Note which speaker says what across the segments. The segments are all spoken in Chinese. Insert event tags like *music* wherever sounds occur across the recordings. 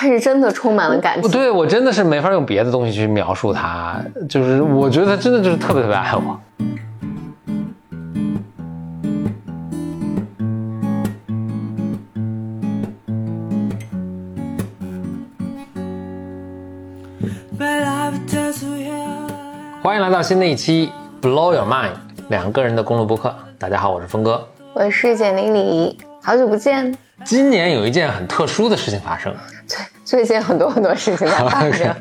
Speaker 1: 它是真的充满了感情。
Speaker 2: 对我真的是没法用别的东西去描述他，就是我觉得他真的就是特别特别爱我。欢迎来到新的一期《Blow Your Mind》两个人的公路播客。大家好，我是峰哥，
Speaker 1: 我是简玲玲，好久不见。
Speaker 2: 今年有一件很特殊的事情发生，
Speaker 1: 最最近很多很多事情在 *laughs* 发生。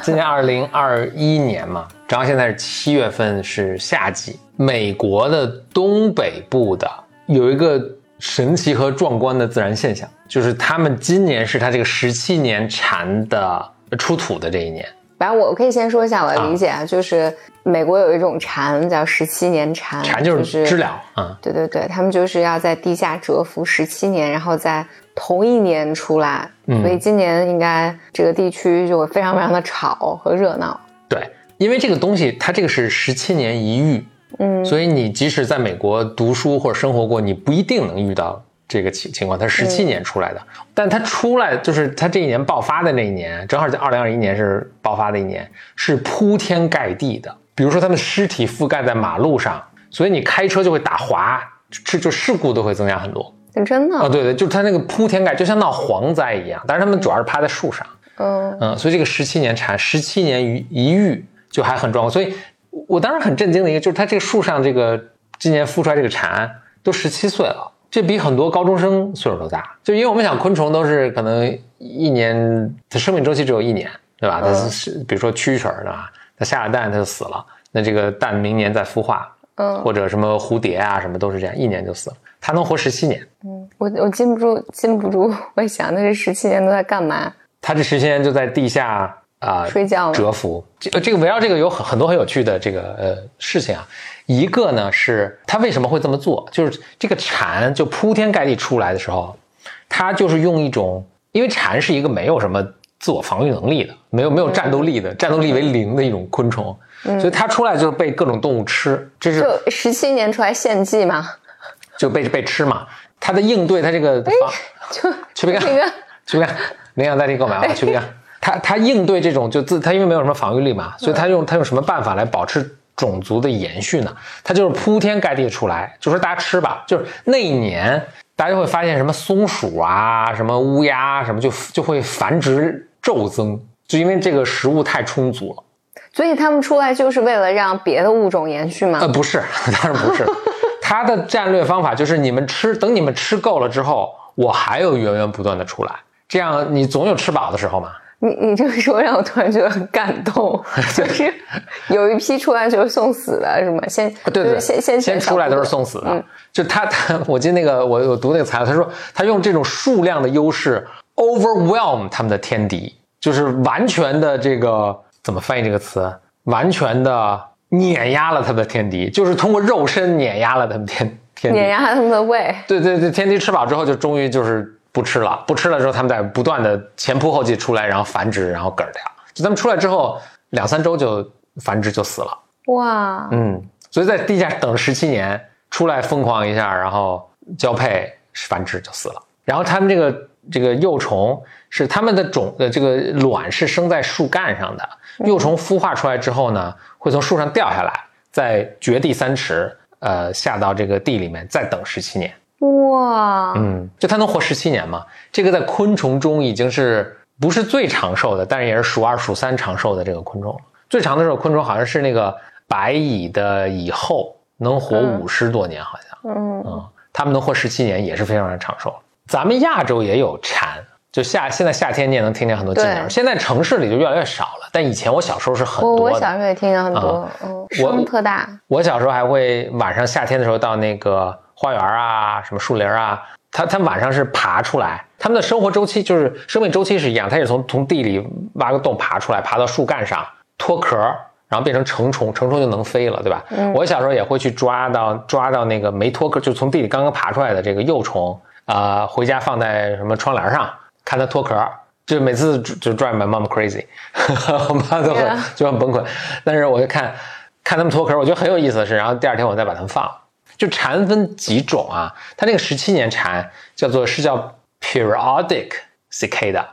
Speaker 2: 今年二零二一年嘛，正好现在是七月份，是夏季。美国的东北部的有一个神奇和壮观的自然现象，就是他们今年是他这个十七年蝉的出土的这一年。
Speaker 1: 反正我可以先说一下我的理解啊，就是美国有一种蝉叫十七年蝉，
Speaker 2: 蝉就是知了啊。
Speaker 1: 对对对，他们就是要在地下蛰伏十七年，然后在同一年出来。所以今年应该这个地区就会非常非常的吵和热闹。
Speaker 2: 对，因为这个东西它这个是十七年一遇，嗯，所以你即使在美国读书或者生活过，你不一定能遇到。这个情情况，它是十七年出来的，但它出来就是它这一年爆发的那一年，正好在二零二一年是爆发的一年，是铺天盖地的。比如说，他们尸体覆盖在马路上，所以你开车就会打滑，这就事故都会增加很多。
Speaker 1: 真的？
Speaker 2: 啊，对对，就是它那个铺天盖，就像闹蝗灾一样。但是他们主要是趴在树上，嗯嗯，所以这个十七年蝉十七年一一遇就还很壮观。所以我当时很震惊的一个就是，它这个树上这个今年孵出来这个蝉都十七岁了。这比很多高中生岁数都大，就因为我们想昆虫都是可能一年它生命周期只有一年，对吧？它是比如说蛐蛐儿，对吧？它下了蛋它就死了，那这个蛋明年再孵化，嗯，或者什么蝴蝶啊什么都是这样，一年就死了。它能活十七年，
Speaker 1: 嗯，我我禁不住禁不住，我想那这十七年都在干嘛？
Speaker 2: 它这十七年就在地下啊
Speaker 1: 睡觉
Speaker 2: 蛰伏。这这个围绕这个有很很多很有趣的这个呃事情啊。一个呢是它为什么会这么做？就是这个蝉就铺天盖地出来的时候，它就是用一种，因为蝉是一个没有什么自我防御能力的，没有没有战斗力的，战斗力为零的一种昆虫，所以它出来就是被各种动物吃。这是
Speaker 1: 就十七年出来献祭吗？
Speaker 2: 就被被吃嘛？它的应对，它这个防
Speaker 1: 就
Speaker 2: 去别干，去别干，领养代替购买啊，去别干。它它应对这种就自它因为没有什么防御力嘛，所以它用它用什么办法来保持？种族的延续呢，它就是铺天盖地出来，就说大家吃吧。就是那一年，大家会发现什么松鼠啊，什么乌鸦什么，就就会繁殖骤增，就因为这个食物太充足了。
Speaker 1: 所以他们出来就是为了让别的物种延续吗？
Speaker 2: 呃，不是，*laughs* 当然不是。*laughs* 他的战略方法就是你们吃，等你们吃够了之后，我还有源源不断的出来，这样你总有吃饱的时候嘛。
Speaker 1: 你你这么说让我突然觉得很感动，*laughs* 就是有一批出来就是送死的，是吗？先
Speaker 2: 对对，
Speaker 1: 先先
Speaker 2: 先出来都是送死的。就他他，我记得那个我我读那个材料，他说他用这种数量的优势 overwhelm 他们的天敌，就是完全的这个怎么翻译这个词？完全的碾压了他们的天敌，就是通过肉身碾压了他们天天
Speaker 1: 碾压他们的胃。
Speaker 2: 对对对，天敌吃饱之后就终于就是。不吃了，不吃了之后，他们在不断的前仆后继出来，然后繁殖，然后嗝掉。就他们出来之后，两三周就繁殖就死了。哇，嗯，所以在地下等十七年，出来疯狂一下，然后交配繁殖就死了。然后他们这个这个幼虫是他们的种的这个卵是生在树干上的，幼虫孵化出来之后呢，会从树上掉下来，在掘地三尺，呃，下到这个地里面，再等十七年。哇，嗯，就它能活十七年嘛？这个在昆虫中已经是不是最长寿的，但是也是数二数三长寿的这个昆虫。最长的时候昆虫好像是那个白蚁的蚁后，能活五十多年，好像。嗯嗯，它们能活十七年也是非常的长寿。咱们亚洲也有蝉，就夏现在夏天你也能听见很多金鸟。现在城市里就越来越少了，但以前我小时候是很多。
Speaker 1: 我小时候也听见很多，嗯，声特大。
Speaker 2: 我小时候还会晚上夏天的时候到那个。花园啊，什么树林啊，它它晚上是爬出来，它们的生活周期就是生命周期是一样，它也从从地里挖个洞爬出来，爬到树干上脱壳，然后变成成虫，成虫就能飞了，对吧？我小时候也会去抓到抓到那个没脱壳，就从地里刚刚爬出来的这个幼虫啊，回家放在什么窗帘上看它脱壳，就每次就 drive my mom crazy，*laughs* 我妈都很就很崩溃，但是我就看看它们脱壳，我觉得很有意思的是，然后第二天我再把它们放。就蝉分几种啊？它那个十七年蝉叫做是叫 periodic cicada，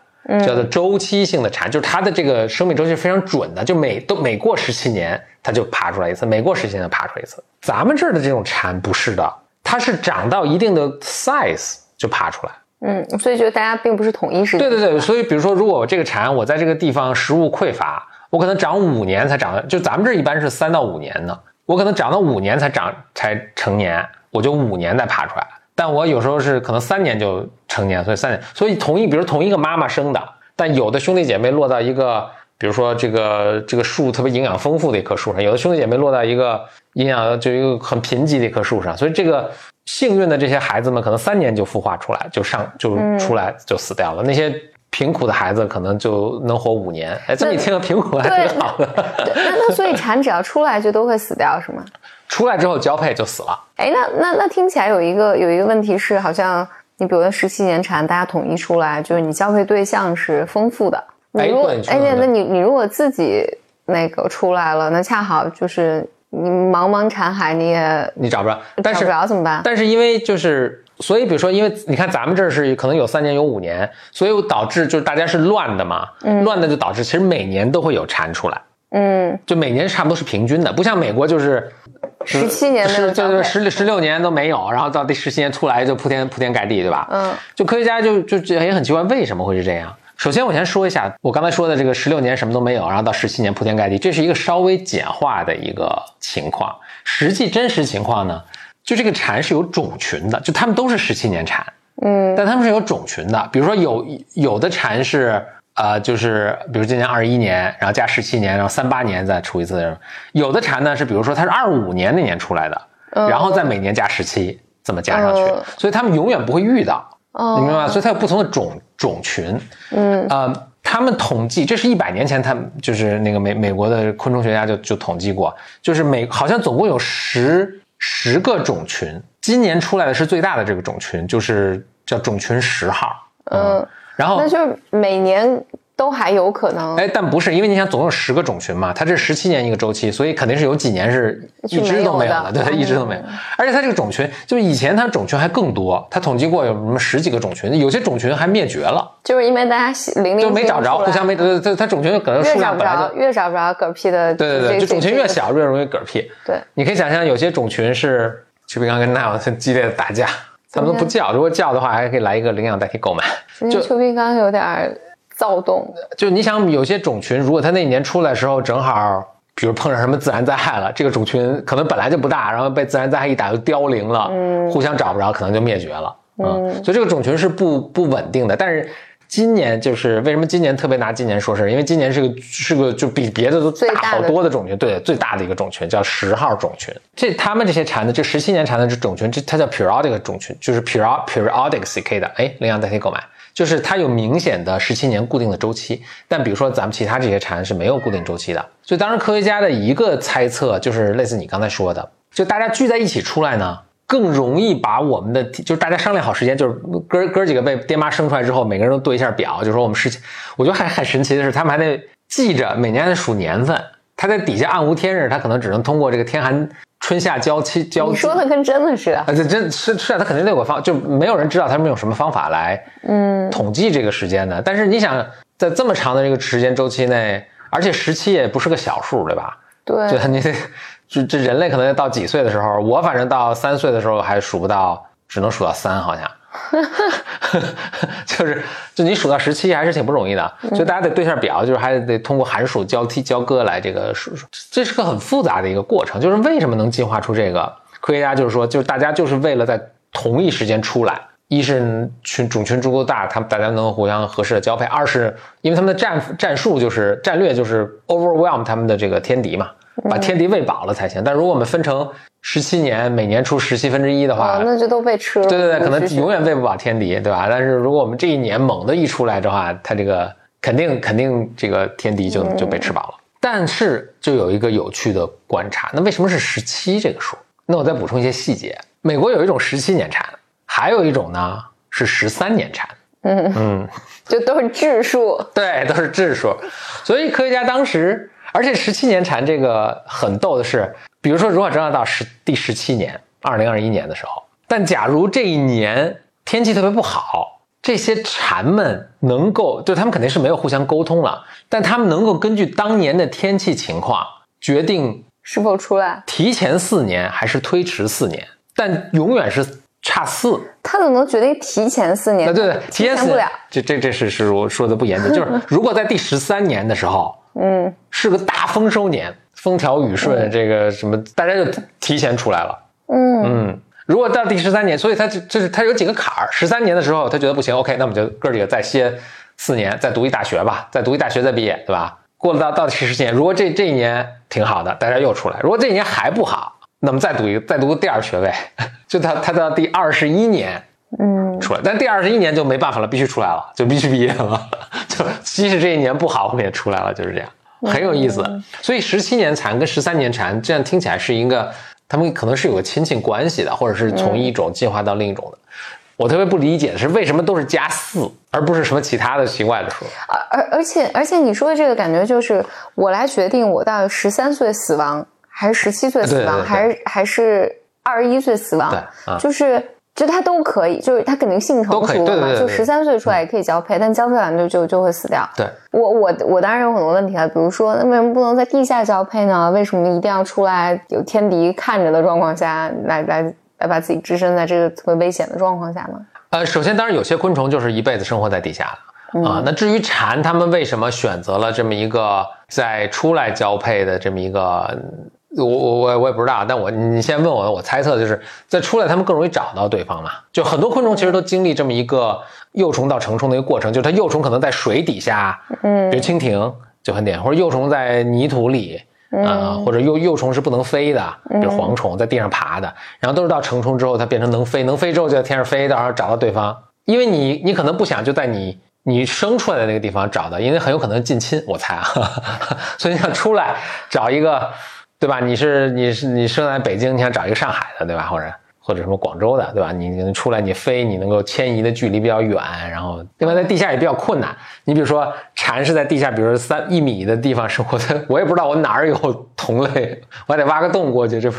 Speaker 2: 叫做周期性的蝉，就是它的这个生命周期非常准的，就每都每过十七年它就爬出来一次，每过十七年爬出来一次。咱们这儿的这种蝉不是的，它是长到一定的 size 就爬出来。
Speaker 1: 嗯，所以就大家并不是统一时
Speaker 2: 间。对对对，所以比如说，如果我这个蝉我在这个地方食物匮乏，我可能长五年才长，就咱们这一般是三到五年呢，我可能长到五年才长才成年，我就五年再爬出来。但我有时候是可能三年就成年，所以三年，所以同一，比如同一个妈妈生的，但有的兄弟姐妹落到一个，比如说这个这个树特别营养丰富的一棵树上，有的兄弟姐妹落到一个营养就一个很贫瘠的一棵树上，所以这个。幸运的这些孩子们，可能三年就孵化出来，就上就出来就死掉了。那些贫苦的孩子，可能就能活五年。哎，这么一听，贫苦还挺好的。
Speaker 1: 那那所以蝉只要出来就都会死掉，是吗？
Speaker 2: 出来之后交配就死了。
Speaker 1: 哎，那那那听起来有一个有一个问题是，好像你比如说十七年蝉，大家统一出来，就是你交配对象是丰富的。
Speaker 2: 你，如果
Speaker 1: 哎那那你你如果自己那个出来了，那恰好就是。你茫茫蝉海，你也
Speaker 2: 你找不着，找
Speaker 1: 不着怎么办？
Speaker 2: 但是因为就是，所以比如说，因为你看咱们这儿是可能有三年有五年，所以导致就是大家是乱的嘛，乱的就导致其实每年都会有蝉出来，嗯，就每年差不多是平均的，不像美国就是
Speaker 1: 十七年
Speaker 2: 是就是十十六年都没有，然后到第十七年出来就铺天铺天盖地，对吧？嗯，就科学家就就也很奇怪，为什么会是这样？首先，我先说一下我刚才说的这个十六年什么都没有，然后到十七年铺天盖地，这是一个稍微简化的一个情况。实际真实情况呢，就这个蝉是有种群的，就它们都是十七年蝉，嗯，但它们是有种群的。比如说有有的蝉是呃，就是比如今年二一年，然后加十七年，然后三八年再出一次。有的蝉呢是比如说它是二五年那年出来的，然后再每年加十七，这么加上去，所以它们永远不会遇到。你明白吗？所以它有不同的种种群，嗯啊，他们统计，这是一百年前，他们就是那个美美国的昆虫学家就就统计过，就是每好像总共有十十个种群，今年出来的是最大的这个种群，就是叫种群十号，嗯，然后
Speaker 1: 那就是每年。都还有可能，
Speaker 2: 哎，但不是，因为你想，总有十个种群嘛，它这十七年一个周期，所以肯定是有几年是一只都没有了，对，它一只都没有。而且它这个种群，就是以前它种群还更多，它统计过有什么十几个种群，有些种群还灭绝了，
Speaker 1: 就是因为大家零零
Speaker 2: 就没找着，互相没，它它它种群可能数量本来就
Speaker 1: 越找不着嗝屁的，
Speaker 2: 对对对，就种群越小越容易嗝屁。
Speaker 1: 对，
Speaker 2: 你可以想象有些种群是邱平刚跟奈很激烈的打架，他们都不叫，如果叫的话还可以来一个领养代替购买。
Speaker 1: 就邱平刚有点。躁动的，
Speaker 2: 就你想有些种群，如果它那一年出来的时候正好，比如碰上什么自然灾害了，这个种群可能本来就不大，然后被自然灾害一打就凋零了，嗯，互相找不着，可能就灭绝了，嗯，所以这个种群是不不稳定的。但是今年就是为什么今年特别拿今年说事因为今年是个是个就比别的都大好多的种群，对，最大的一个种群叫十号种群。这他们这些蝉的这十七年蝉的这种群，这它叫 periodic 种群，就是 periodic cicada，哎，领养代替购买。就是它有明显的十七年固定的周期，但比如说咱们其他这些蝉是没有固定周期的，所以当时科学家的一个猜测就是类似你刚才说的，就大家聚在一起出来呢，更容易把我们的就是大家商量好时间，就是哥哥几个被爹妈生出来之后，每个人都对一下表，就说我们十七，我觉得还很神奇的是，他们还得记着每年的数年份，他在底下暗无天日，他可能只能通过这个天寒。春夏交期交，
Speaker 1: 你说的跟真的似的。
Speaker 2: 啊，这真是是啊，他肯定得有个方，就没有人知道他们用什么方法来嗯统计这个时间的。但是你想，在这么长的这个时间周期内，而且十七也不是个小数，对吧？
Speaker 1: 对，
Speaker 2: 就你得，这这人类可能要到几岁的时候，我反正到三岁的时候还数不到，只能数到三，好像。*laughs* 就是，就你数到十七还是挺不容易的，所以大家得对下表，就是还得通过函数交替交割来这个数，这是个很复杂的一个过程。就是为什么能进化出这个？科学家就是说，就是大家就是为了在同一时间出来，一是群种群足够大，他们大家能互相合适的交配；二是因为他们的战战术就是战略就是 overwhelm 他们的这个天敌嘛。把天敌喂饱了才行，但如果我们分成十七年，每年出十七分之一的话，
Speaker 1: 那就都被吃了。
Speaker 2: 对对对，可能永远喂不饱天敌，对吧？但是如果我们这一年猛的一出来的话，它这个肯定肯定这个天敌就就被吃饱了。但是就有一个有趣的观察，那为什么是十七这个数？那我再补充一些细节。美国有一种十七年蝉，还有一种呢是十三年蝉。嗯
Speaker 1: 嗯，*laughs* 就都是质数。
Speaker 2: 对，都是质数。所以科学家当时。而且十七年蝉这个很逗的是，比如说，如果真要到十第十七年，二零二一年的时候，但假如这一年天气特别不好，这些蝉们能够，就他们肯定是没有互相沟通了，但他们能够根据当年的天气情况决定
Speaker 1: 是否出来，
Speaker 2: 提前四年还是推迟四年，但永远是差四。
Speaker 1: 他怎么能决定提前四年？
Speaker 2: 对对，提前
Speaker 1: 不了。
Speaker 2: 这这这是是我说的不严谨，就是如果在第十三年的时候，嗯，是个大丰收年，风调雨顺，这个什么，大家就提前出来了。嗯嗯。如果到第十三年，所以他就就是他有几个坎儿。十三年的时候，他觉得不行，OK，那我们就哥几个再歇四年，再读一大学吧，再读一大学再毕业，对吧？过了到到第十四年，如果这这一年挺好的，大家又出来；如果这一年还不好，那么再读一个，再读个第二学位，*laughs* 就他他到第二十一年，嗯，出来。但第二十一年就没办法了，必须出来了，就必须毕业了。*laughs* 就即使这一年不好，我们也出来了，就是这样，很有意思。所以十七年蝉跟十三年蝉，这样听起来是一个。他们可能是有个亲戚关系的，或者是从一种进化到另一种的。我特别不理解的是，为什么都是加四，而不是什么其他的奇怪的数？
Speaker 1: 而而而且而且你说的这个感觉就是我来决定我到十三岁死亡，还是十七岁死亡，还是还是二十一岁死亡？
Speaker 2: 对，
Speaker 1: 就是。就他都可以，就是他肯定性成熟
Speaker 2: 了嘛，
Speaker 1: 就十三岁出来也可以交配，但交配完就就就会死掉。
Speaker 2: 对，
Speaker 1: 我我我当然有很多问题了，比如说，那为什么不能在地下交配呢？为什么一定要出来有天敌看着的状况下来来来把自己置身在这个特别危险的状况下呢？
Speaker 2: 呃，首先，当然有些昆虫就是一辈子生活在地下的啊。那至于蝉，它们为什么选择了这么一个在出来交配的这么一个？我我我我也不知道，但我你先问我，我猜测就是在出来，他们更容易找到对方嘛。就很多昆虫其实都经历这么一个幼虫到成虫的一个过程，就是它幼虫可能在水底下，嗯，比如蜻蜓就很典型，或者幼虫在泥土里，啊，或者幼幼虫是不能飞的，比如蝗虫在地上爬的，然后都是到成虫之后它变成能飞，能飞之后就在天上飞，到时候找到对方。因为你你可能不想就在你你生出来的那个地方找到，因为很有可能近亲，我猜啊，*laughs* 所以你想出来找一个。对吧？你是你是你生在北京，你想找一个上海的，对吧？或者或者什么广州的，对吧？你你出来你飞，你能够迁移的距离比较远，然后另外在地下也比较困难。你比如说蝉是在地下，比如说三一米的地方生活的，*laughs* 我也不知道我哪儿有同类，我还得挖个洞过去，这不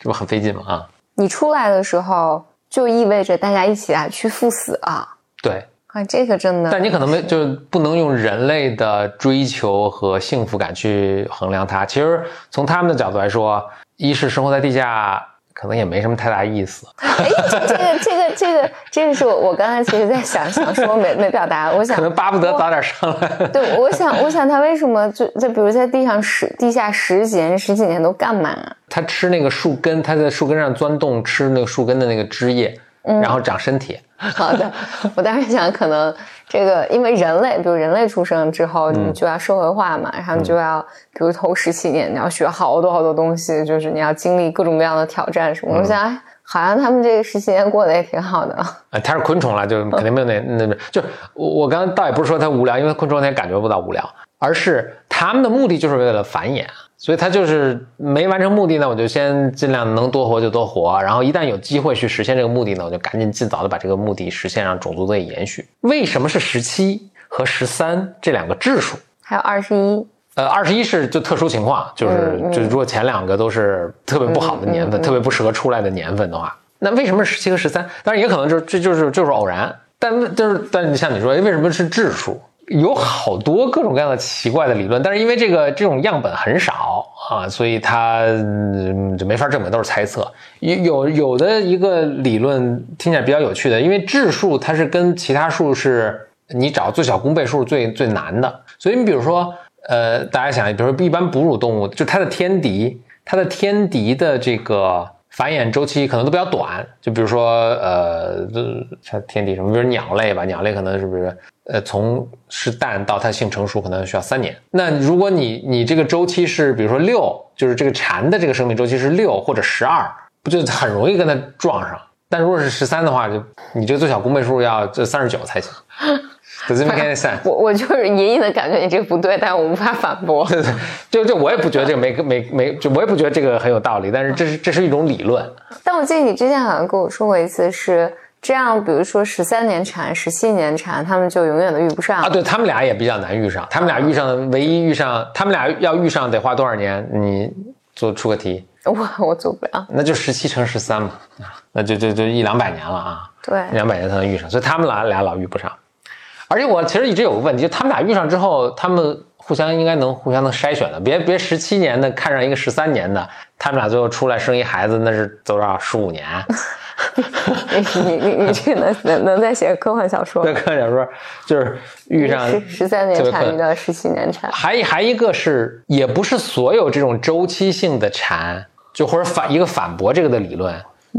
Speaker 2: 这不很费劲吗？啊！
Speaker 1: 你出来的时候就意味着大家一起啊去赴死啊！
Speaker 2: 对。
Speaker 1: 啊，这个真的，
Speaker 2: 但你可能没，就是不能用人类的追求和幸福感去衡量它。其实从他们的角度来说，一是生活在地下，可能也没什么太大意思。*laughs*
Speaker 1: 哎，这个，这个，这个，这个是我我刚才其实在想想说没没表达，我想
Speaker 2: 可能巴不得早点上来。
Speaker 1: 对，我想，我想他为什么就就比如在地上十地下十几年、十几年都干嘛？
Speaker 2: 他吃那个树根，他在树根上钻洞吃那个树根的那个枝叶。然后长身体。
Speaker 1: 好的，我当时想，可能这个因为人类，比如人类出生之后，你就要社会化嘛，然后你就要，比如头十七年，你要学好多好多东西，就是你要经历各种各样的挑战什么。我想，好像他们这个十七年过得也挺好的。
Speaker 2: 啊，*laughs* 它是昆虫了，就肯定没有那那就我我刚刚倒也不是说它无聊，因为昆虫它也感觉不到无聊，而是他们的目的就是为了繁衍。所以它就是没完成目的呢，我就先尽量能多活就多活，然后一旦有机会去实现这个目的呢，我就赶紧尽早的把这个目的实现，让种族得以延续。为什么是十七和十三这两个质数？
Speaker 1: 还有二十一？
Speaker 2: 呃，二十一是就特殊情况，就是就如果前两个都是特别不好的年份，特别不适合出来的年份的话，那为什么十七和十三？当然也可能就是这就是就是偶然，但就是但是像你说，为什么是质数？有好多各种各样的奇怪的理论，但是因为这个这种样本很少啊，所以它嗯就没法证明，都是猜测。有有有的一个理论听起来比较有趣的，因为质数它是跟其他数是你找最小公倍数最最难的，所以你比如说呃，大家想，比如说一般哺乳动物，就它的天敌，它的天敌的这个。繁衍周期可能都比较短，就比如说，呃，像天敌什么，比如鸟类吧，鸟类可能是不是，呃，从是蛋到它性成熟可能需要三年。那如果你你这个周期是，比如说六，就是这个蝉的这个生命周期是六或者十二，不就很容易跟它撞上？但如果是十三的话，就你这个最小公倍数要这三十九才行。*laughs*
Speaker 1: 我我就是隐隐的感觉你这个不对，但我无法反驳。*laughs*
Speaker 2: 对对，就就我也不觉得这个没没没，就我也不觉得这个很有道理。但是这是这是一种理论。
Speaker 1: 但我记得你之前好像跟我说过一次，是这样，比如说十三年蝉、十七年蝉，他们就永远都遇不上
Speaker 2: 啊。对他们俩也比较难遇上，他们俩遇上的唯一遇上，他们俩要遇上得花多少年？你做出个题。
Speaker 1: 我我做不了。
Speaker 2: 那就十七乘十三嘛。那就就就一两百年了啊。
Speaker 1: 对，
Speaker 2: 两百年才能遇上，所以他们俩俩老遇不上。而且我其实一直有个问题，就他们俩遇上之后，他们互相应该能互相能筛选的，别别十七年的看上一个十三年的，他们俩最后出来生一孩子，那是多少十五年？*laughs*
Speaker 1: 你你你这能能能再写科幻小说？
Speaker 2: 对，科幻小说就是遇上
Speaker 1: 十十三年产遇到十七年产，
Speaker 2: 还还一个是，也不是所有这种周期性的蝉，就或者反一个反驳这个的理论，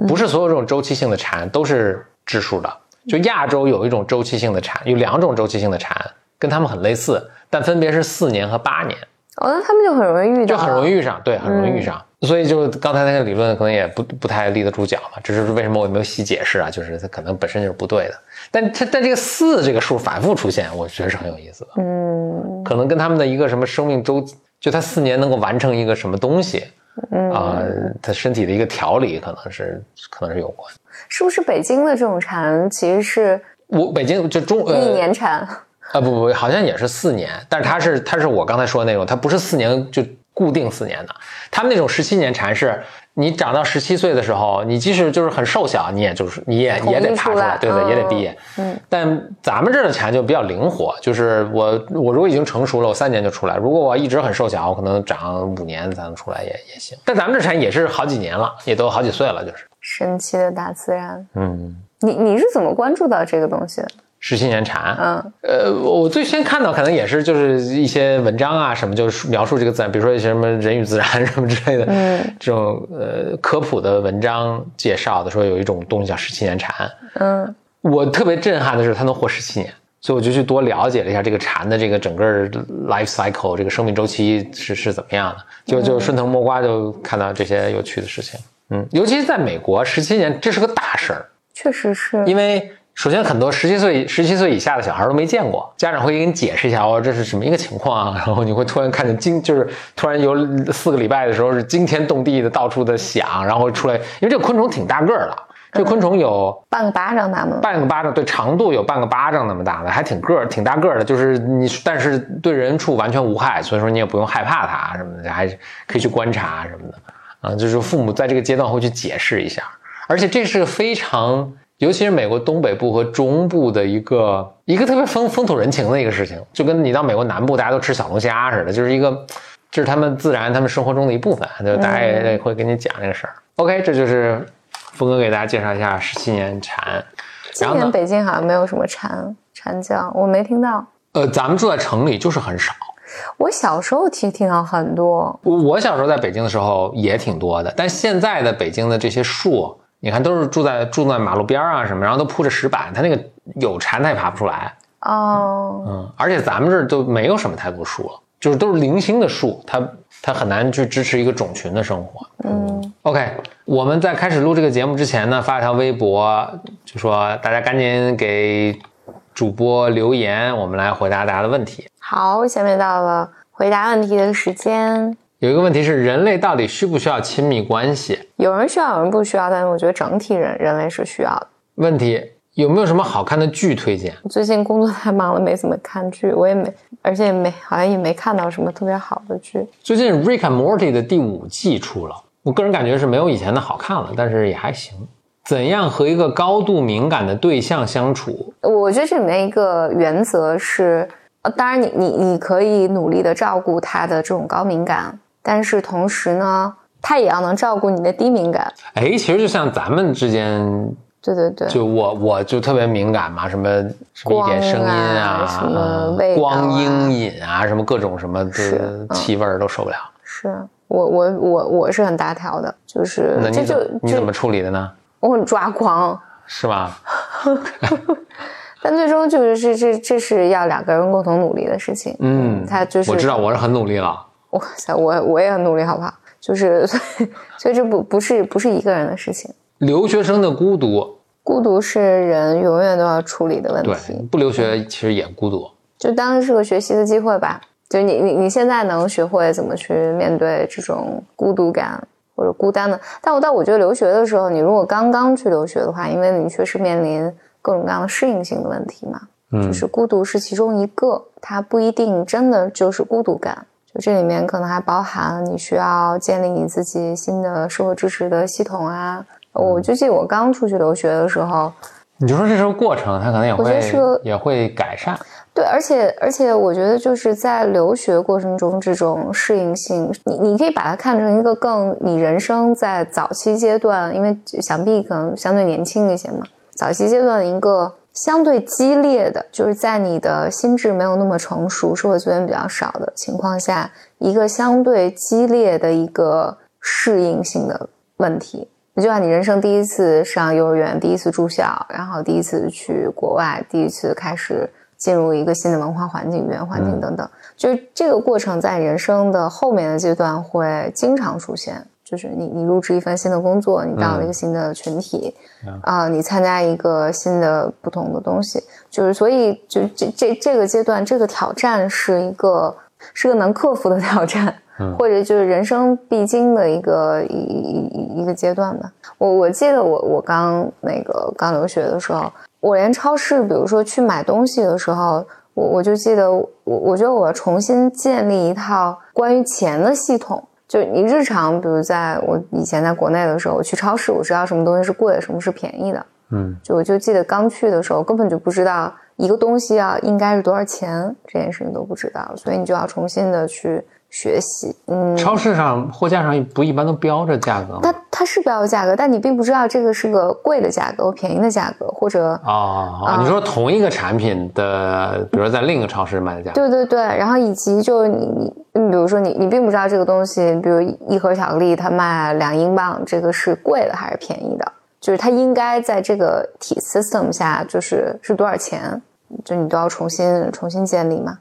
Speaker 2: 不是所有这种周期性的蝉都是质数的。就亚洲有一种周期性的蝉，有两种周期性的蝉，跟他们很类似，但分别是四年和八年。
Speaker 1: 哦，那他们就很容易遇到，
Speaker 2: 就很容易遇上，对，很容易遇上。所以就刚才那个理论可能也不不太立得住脚嘛，这是为什么我也没有细解释啊？就是它可能本身就是不对的。但它但这个四这个数反复出现，我觉得是很有意思的。嗯，可能跟他们的一个什么生命周，就它四年能够完成一个什么东西，啊，他身体的一个调理可能是可能是有关。
Speaker 1: 是不是北京的这种蝉其实是
Speaker 2: 我北京就中
Speaker 1: 一年蝉
Speaker 2: 啊？不不，好像也是四年，但是它是它是我刚才说的那种，它不是四年就。固定四年的，他们那种十七年蝉是，你长到十七岁的时候，你即使就是很瘦小，你也就是你也也得爬出来，对对，也得毕业。嗯，但咱们这儿的钱就比较灵活，就是我我如果已经成熟了，我三年就出来；如果我一直很瘦小，我可能长五年才能出来也也行。但咱们这钱也是好几年了，也都好几岁了，就是
Speaker 1: 神奇的大自然。嗯，你你是怎么关注到这个东西的？
Speaker 2: 十七年蝉，嗯，呃，我最先看到可能也是就是一些文章啊什么，就是描述这个自然，比如说一些什么人与自然什么之类的，嗯，这种呃科普的文章介绍的，说有一种东西叫十七年蝉，嗯，我特别震撼的是它能活十七年，所以我就去多了解了一下这个蝉的这个整个 life cycle 这个生命周期是是怎么样的，就就顺藤摸瓜就看到这些有趣的事情，嗯，尤其是在美国，十七年这是个大事儿，
Speaker 1: 确实是。
Speaker 2: 因为。首先，很多十七岁、十七岁以下的小孩都没见过，家长会给你解释一下哦，这是什么一个情况啊？*laughs* 然后你会突然看见惊，就是突然有四个礼拜的时候是惊天动地的，到处的响，然后出来，因为这个昆虫挺大个儿的，这昆虫有
Speaker 1: 半个巴掌大吗？
Speaker 2: 半个巴掌，对，长度有半个巴掌那么大的，还挺个儿，挺大个儿的，就是你，但是对人畜完全无害，所以说你也不用害怕它什么的，还可以去观察什么的，啊，就是父母在这个阶段会去解释一下，而且这是个非常。尤其是美国东北部和中部的一个一个特别风风土人情的一个事情，就跟你到美国南部大家都吃小龙虾似的，就是一个这是他们自然他们生活中的一部分，就大家也会跟你讲这个事儿。OK，这就是峰哥给大家介绍一下十七年蝉。
Speaker 1: 今年北京好像没有什么蝉蝉叫，我没听到。
Speaker 2: 呃，咱们住在城里就是很少。
Speaker 1: 我小时候听听到很多。
Speaker 2: 我小时候在北京的时候也挺多的，但现在的北京的这些树。你看，都是住在住在马路边啊什么，然后都铺着石板，它那个有蝉它也爬不出来哦。嗯，而且咱们这儿都没有什么太多树了，就是都是零星的树，它它很难去支持一个种群的生活。嗯，OK，我们在开始录这个节目之前呢，发一条微博，就说大家赶紧给主播留言，我们来回答大家的问题。
Speaker 1: 好，下面到了回答问题的时间。
Speaker 2: 有一个问题是，人类到底需不需要亲密关系？
Speaker 1: 有人需要，有人不需要，但是我觉得整体人人类是需要的。
Speaker 2: 问题有没有什么好看的剧推荐？
Speaker 1: 最近工作太忙了，没怎么看剧，我也没，而且也没，好像也没看到什么特别好的剧。
Speaker 2: 最近《Rick and Morty》的第五季出了，我个人感觉是没有以前的好看了，但是也还行。怎样和一个高度敏感的对象相处？
Speaker 1: 我觉得这里面一个原则是，呃，当然你你你可以努力的照顾他的这种高敏感。但是同时呢，他也要能照顾你的低敏感。
Speaker 2: 哎，其实就像咱们之间，
Speaker 1: 对对对，
Speaker 2: 就我我就特别敏感嘛，什么什么一点声音啊，
Speaker 1: 什么味
Speaker 2: 光阴影啊，什么各种什么的气味都受不了。
Speaker 1: 是我我我我是很大条的，就是
Speaker 2: 那你就你怎么处理的呢？
Speaker 1: 我很抓狂，
Speaker 2: 是吧？*laughs*
Speaker 1: 但最终就是这这这是要两个人共同努力的事情。嗯，他就是
Speaker 2: 我知道我是很努力了。
Speaker 1: 哇塞，我我也很努力，好不好？就是所 *laughs* 以，所以这不不是不是一个人的事情。
Speaker 2: 留学生的孤独，
Speaker 1: 孤独是人永远都要处理的问题。
Speaker 2: 不留学其实也孤独，
Speaker 1: 就当是个学习的机会吧。就你你你现在能学会怎么去面对这种孤独感或者孤单的。但我但我觉得留学的时候，你如果刚刚去留学的话，因为你确实面临各种各样的适应性的问题嘛，嗯，就是孤独是其中一个，它不一定真的就是孤独感。这里面可能还包含你需要建立你自己新的社会支持的系统啊，我就记得我刚出去留学的时候，
Speaker 2: 你就说这是个过程，它可能也会也会改善。
Speaker 1: 对，而且而且我觉得就是在留学过程中这种适应性，你你可以把它看成一个更你人生在早期阶段，因为想必可能相对年轻一些嘛，早期阶段的一个。相对激烈的，就是在你的心智没有那么成熟、社会资源比较少的情况下，一个相对激烈的一个适应性的问题。就像你人生第一次上幼儿园，第一次住校，然后第一次去国外，第一次开始进入一个新的文化环境、语言环境等等，就是这个过程在人生的后面的阶段会经常出现。就是你，你入职一份新的工作，你到了一个新的群体，啊，你参加一个新的不同的东西，就是所以，就这这这个阶段，这个挑战是一个是个能克服的挑战，*laughs* 或者就是人生必经的一个一一一个阶段吧。我我记得我我刚那个刚留学的时候，我连超市，比如说去买东西的时候，我我就记得我我觉得我要重新建立一套关于钱的系统。就你日常，比如在我以前在国内的时候，我去超市，我知道什么东西是贵，什么是便宜的。嗯，就我就记得刚去的时候，根本就不知道一个东西啊应该是多少钱，这件事情都不知道，所以你就要重新的去。学习，
Speaker 2: 嗯，超市上货架上不一般都标着价格吗？
Speaker 1: 它它是标着价格，但你并不知道这个是个贵的价格或、便宜的价格，或者
Speaker 2: 啊，你说同一个产品的，比如说在另一个超市卖的价格，
Speaker 1: 对对对，然后以及就你你你，比如说你你并不知道这个东西，比如一盒巧克力它卖两英镑，这个是贵的还是便宜的？就是它应该在这个体 system 下就是是多少钱？就你都要重新重新建立嘛。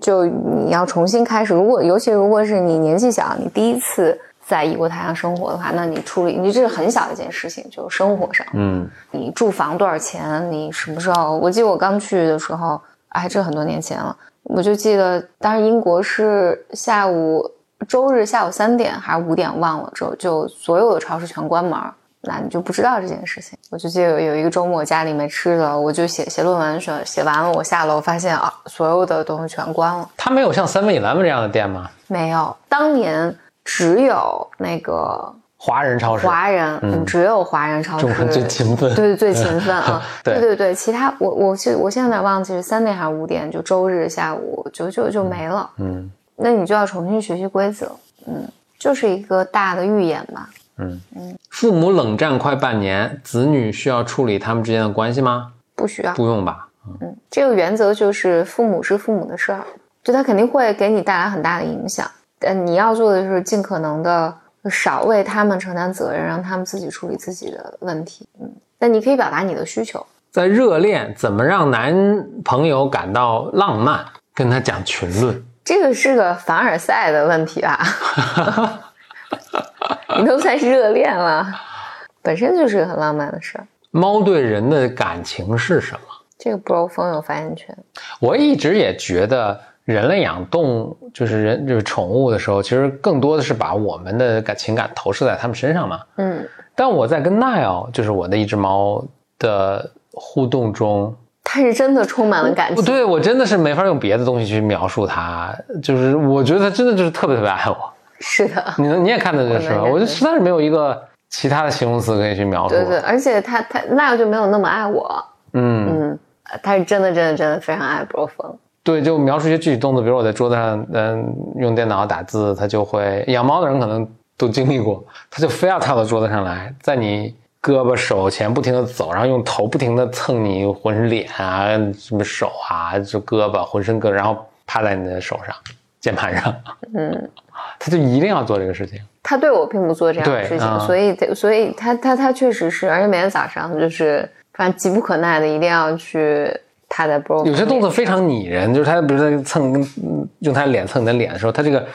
Speaker 1: 就你要重新开始，如果尤其如果是你年纪小，你第一次在异国他乡生活的话，那你处理你这是很小的一件事情，就是生活上，嗯，你住房多少钱？你什么时候？我记得我刚去的时候，哎，这很多年前了，我就记得当时英国是下午周日下午三点还是五点忘了，之后就所有的超市全关门。那你就不知道这件事情。我就记得有一个周末家里没吃的，我就写写论文，写写完了，我下楼发现啊，所有的东西全关了。
Speaker 2: 他没有像 Seven Eleven 这样的店吗？
Speaker 1: 没有，当年只有那个
Speaker 2: 华人超市，
Speaker 1: 华人，嗯，只有华人超市
Speaker 2: 最勤奋，
Speaker 1: 对对，最勤奋啊，*laughs* 对对对，其他我我现我现在有点忘记是三点还是五点，就周日下午就就就没了。嗯，那你就要重新学习规则，嗯，就是一个大的预演吧。
Speaker 2: 嗯嗯，父母冷战快半年，子女需要处理他们之间的关系吗？
Speaker 1: 不需要，
Speaker 2: 不用吧？
Speaker 1: 嗯，这个原则就是父母是父母的事儿，就他肯定会给你带来很大的影响，但你要做的就是尽可能的少为他们承担责任，让他们自己处理自己的问题。嗯，但你可以表达你的需求。
Speaker 2: 在热恋，怎么让男朋友感到浪漫？跟他讲群论，
Speaker 1: 这个是个凡尔赛的问题吧？*laughs* 你都算是热恋了，本身就是个很浪漫的事儿。
Speaker 2: 猫对人的感情是什么？
Speaker 1: 这个 bro 风有发言权。
Speaker 2: 我一直也觉得，人类养动物就是人就是宠物的时候，其实更多的是把我们的感情感投射在它们身上嘛。嗯。但我在跟 Nile，就是我的一只猫的互动中，
Speaker 1: 它是真的充满了感情。
Speaker 2: 对我真的是没法用别的东西去描述它，就是我觉得它真的就是特别特别爱我。
Speaker 1: 是的，
Speaker 2: 你你也看到这是吧？我就实在是没有一个其他的形容词可以去描述。
Speaker 1: 对对，而且他他那就没有那么爱我。嗯嗯，他是真的真的真的非常爱波峰。
Speaker 2: 对，就描述一些具体动作，比如我在桌子上嗯用电脑打字，他就会养猫的人可能都经历过，他就非要跳到桌子上来，在你胳膊手前不停的走，然后用头不停的蹭你浑身脸啊什么手啊就胳膊浑身各，然后趴在你的手上键盘上。嗯。*laughs* 他就一定要做这个事情。
Speaker 1: 他对我并不做这样的事情，所以，所以他他他确实是，而且每天早上就是反正急不可耐的，一定要去他在 bro。
Speaker 2: 有些动作非常拟人，就是他比如在蹭用他脸蹭你的脸的时候，他这个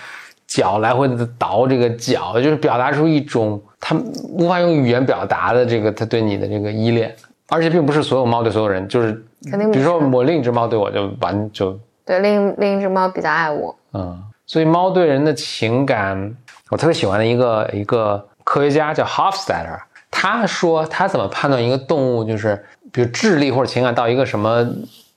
Speaker 2: 脚来回的倒这个脚，就是表达出一种他无法用语言表达的这个他对你的这个依恋。而且并不是所有猫对所有人，就是
Speaker 1: 肯定，
Speaker 2: 比如说我另一只猫对我就完就
Speaker 1: 对另另一只猫比较爱我，嗯。
Speaker 2: 所以猫对人的情感，我特别喜欢的一个一个科学家叫 Hofstadter，他说他怎么判断一个动物就是比如智力或者情感到一个什么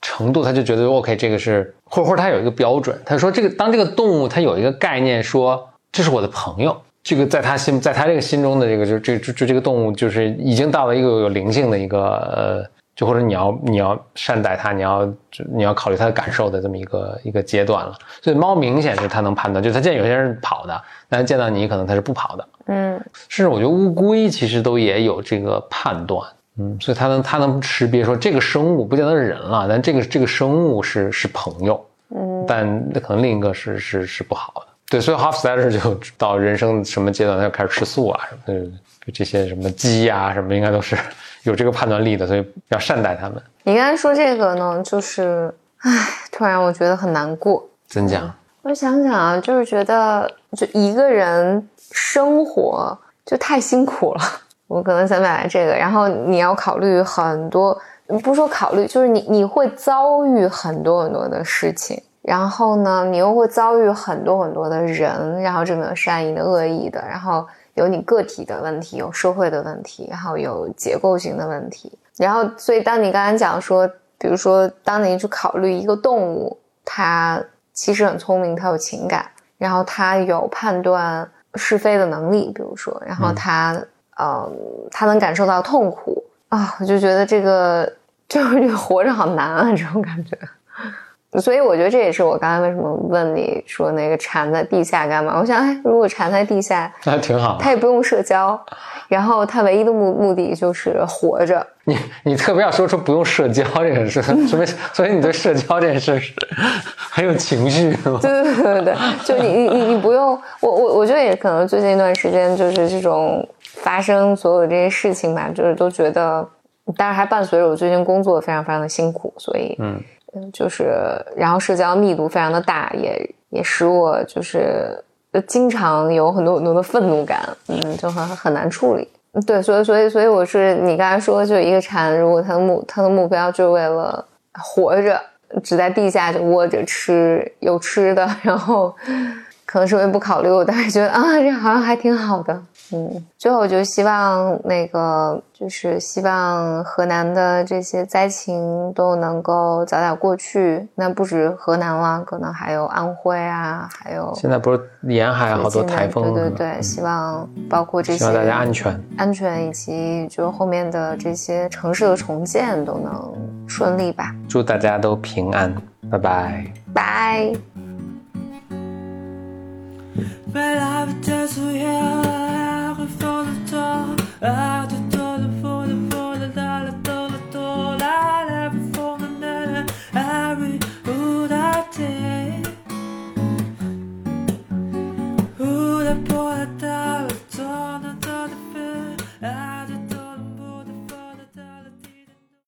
Speaker 2: 程度，他就觉得 OK 这个是，或者或者他有一个标准，他说这个当这个动物它有一个概念说这是我的朋友，这个在他心，在他这个心中的这个，就这就这个动物，就是已经到了一个有灵性的一个呃，就或者你要你要善待它，你要你要考虑它的感受的这么一个一个阶段了。所以猫明显是它能判断，就它见有些人跑的，但是见到你可能它是不跑的。嗯，甚至我觉得乌龟其实都也有这个判断。嗯，所以它能它能识别说这个生物不见得是人了，但这个这个生物是是朋友。嗯，但那可能另一个是是是不好的。对，所以 Hofstadter 就到人生什么阶段，他就开始吃素啊什么的，这些什么鸡啊什么，应该都是有这个判断力的，所以要善待他们。
Speaker 1: 你刚才说这个呢，就是，唉，突然我觉得很难过。
Speaker 2: 怎讲？
Speaker 1: 我想想啊，就是觉得就一个人生活就太辛苦了。*laughs* 我可能想买这个，然后你要考虑很多，不说考虑，就是你你会遭遇很多很多的事情。然后呢，你又会遭遇很多很多的人，然后这个善意的、恶意的，然后有你个体的问题，有社会的问题，然后有结构性的问题。然后，所以当你刚才讲说，比如说，当你去考虑一个动物，它其实很聪明，它有情感，然后它有判断是非的能力，比如说，然后它，嗯，它能感受到痛苦啊，我就觉得这个 *laughs* 就是活着好难啊，这种感觉。所以我觉得这也是我刚才为什么问你说那个缠在地下干嘛？我想，哎，如果缠在地下，*laughs*
Speaker 2: 那挺好，
Speaker 1: 他也不用社交，然后他唯一的目目的就是活着。
Speaker 2: 你你特别要说出不用社交这件事，说明 *laughs* 所以你对社交这件事是很有情绪，
Speaker 1: 对对对对对，就你你你你不用，我我我觉得也可能最近一段时间就是这种发生所有这些事情吧，就是都觉得，但是还伴随着我最近工作非常非常的辛苦，所以嗯。就是，然后社交密度非常的大，也也使我就是经常有很多很多的愤怒感，嗯，就很很难处理。对，所以所以所以我是你刚才说，就一个蝉，如果它的目它的目标就是为了活着，只在地下就窝着吃有吃的，然后可能是我也不考虑，我当时觉得啊，这好像还挺好的。嗯，最后我就希望那个，就是希望河南的这些灾情都能够早点过去。那不止河南了，可能还有安徽啊，还有
Speaker 2: 现在不是沿海好多台风。
Speaker 1: 对对对，希望包括这些，
Speaker 2: 希望大家安全，
Speaker 1: 安全以及就后面的这些城市的重建都能顺利吧。
Speaker 2: 祝大家都平安，拜拜，
Speaker 1: 拜。
Speaker 3: Well, I've just we have a photo, I